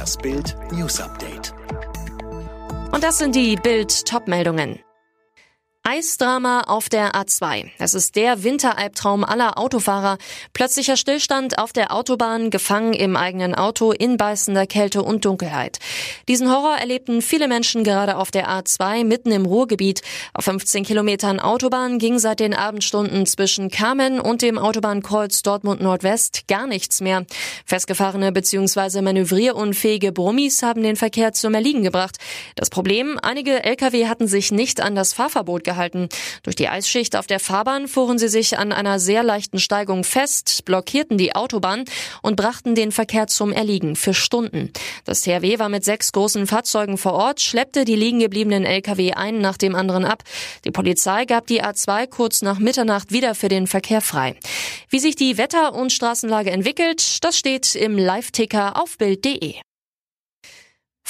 Das Bild News Update. Und das sind die Bild Topmeldungen. Eisdrama auf der A2. Es ist der Winteralbtraum aller Autofahrer. Plötzlicher Stillstand auf der Autobahn, gefangen im eigenen Auto in beißender Kälte und Dunkelheit. Diesen Horror erlebten viele Menschen gerade auf der A2 mitten im Ruhrgebiet. Auf 15 Kilometern Autobahn ging seit den Abendstunden zwischen Kamen und dem Autobahnkreuz Dortmund Nordwest gar nichts mehr. Festgefahrene bzw. manövrierunfähige Brummis haben den Verkehr zum Erliegen gebracht. Das Problem, einige Lkw hatten sich nicht an das Fahrverbot gehalten. Durch die Eisschicht auf der Fahrbahn fuhren sie sich an einer sehr leichten Steigung fest, blockierten die Autobahn und brachten den Verkehr zum Erliegen für Stunden. Das THW war mit sechs großen Fahrzeugen vor Ort, schleppte die liegen gebliebenen Lkw einen nach dem anderen ab. Die Polizei gab die A2 kurz nach Mitternacht wieder für den Verkehr frei. Wie sich die Wetter- und Straßenlage entwickelt, das steht im Live-Ticker auf Bild.de.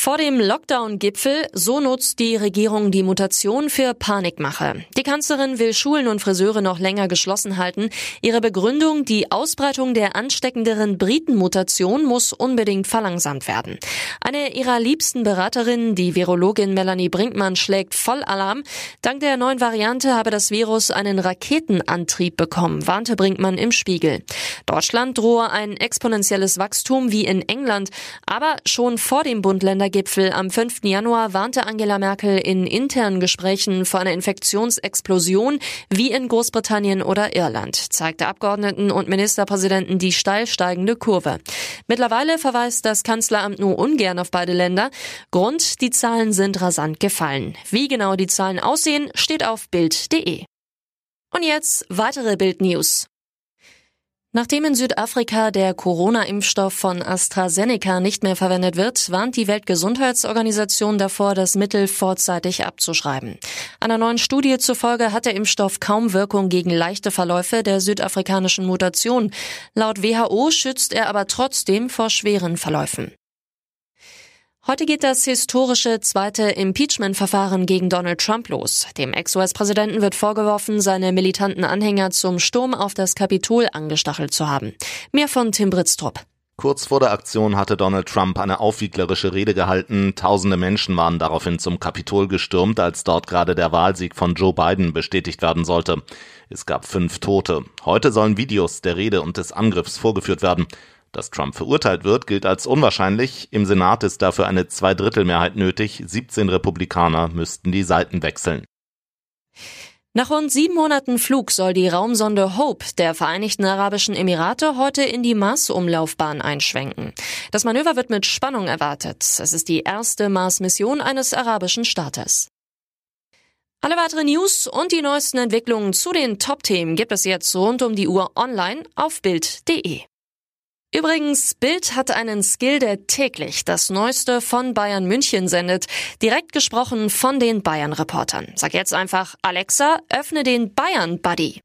Vor dem Lockdown-Gipfel, so nutzt die Regierung die Mutation für Panikmache. Die Kanzlerin will Schulen und Friseure noch länger geschlossen halten. Ihre Begründung, die Ausbreitung der ansteckenderen Britenmutation muss unbedingt verlangsamt werden. Eine ihrer liebsten Beraterinnen, die Virologin Melanie Brinkmann, schlägt voll Alarm. Dank der neuen Variante habe das Virus einen Raketenantrieb bekommen, warnte Brinkmann im Spiegel. Deutschland drohe ein exponentielles Wachstum wie in England, aber schon vor dem Bund-Länder Gipfel am 5. Januar warnte Angela Merkel in internen Gesprächen vor einer Infektionsexplosion wie in Großbritannien oder Irland, zeigte Abgeordneten und Ministerpräsidenten die steil steigende Kurve. Mittlerweile verweist das Kanzleramt nur ungern auf beide Länder. Grund, die Zahlen sind rasant gefallen. Wie genau die Zahlen aussehen, steht auf Bild.de. Und jetzt weitere Bild-News. Nachdem in Südafrika der Corona-Impfstoff von AstraZeneca nicht mehr verwendet wird, warnt die Weltgesundheitsorganisation davor, das Mittel vorzeitig abzuschreiben. Einer neuen Studie zufolge hat der Impfstoff kaum Wirkung gegen leichte Verläufe der südafrikanischen Mutation. Laut WHO schützt er aber trotzdem vor schweren Verläufen. Heute geht das historische zweite Impeachment-Verfahren gegen Donald Trump los. Dem Ex-US-Präsidenten wird vorgeworfen, seine militanten Anhänger zum Sturm auf das Kapitol angestachelt zu haben. Mehr von Tim Britztrup. Kurz vor der Aktion hatte Donald Trump eine aufwieglerische Rede gehalten. Tausende Menschen waren daraufhin zum Kapitol gestürmt, als dort gerade der Wahlsieg von Joe Biden bestätigt werden sollte. Es gab fünf Tote. Heute sollen Videos der Rede und des Angriffs vorgeführt werden. Dass Trump verurteilt wird, gilt als unwahrscheinlich. Im Senat ist dafür eine Zweidrittelmehrheit nötig. 17 Republikaner müssten die Seiten wechseln. Nach rund sieben Monaten Flug soll die Raumsonde Hope der Vereinigten Arabischen Emirate heute in die Mars-Umlaufbahn einschwenken. Das Manöver wird mit Spannung erwartet. Es ist die erste Mars-Mission eines arabischen Staates. Alle weiteren News und die neuesten Entwicklungen zu den Top-Themen gibt es jetzt rund um die Uhr online auf Bild.de. Übrigens, Bild hat einen Skill, der täglich das Neueste von Bayern München sendet. Direkt gesprochen von den Bayern-Reportern. Sag jetzt einfach, Alexa, öffne den Bayern-Buddy.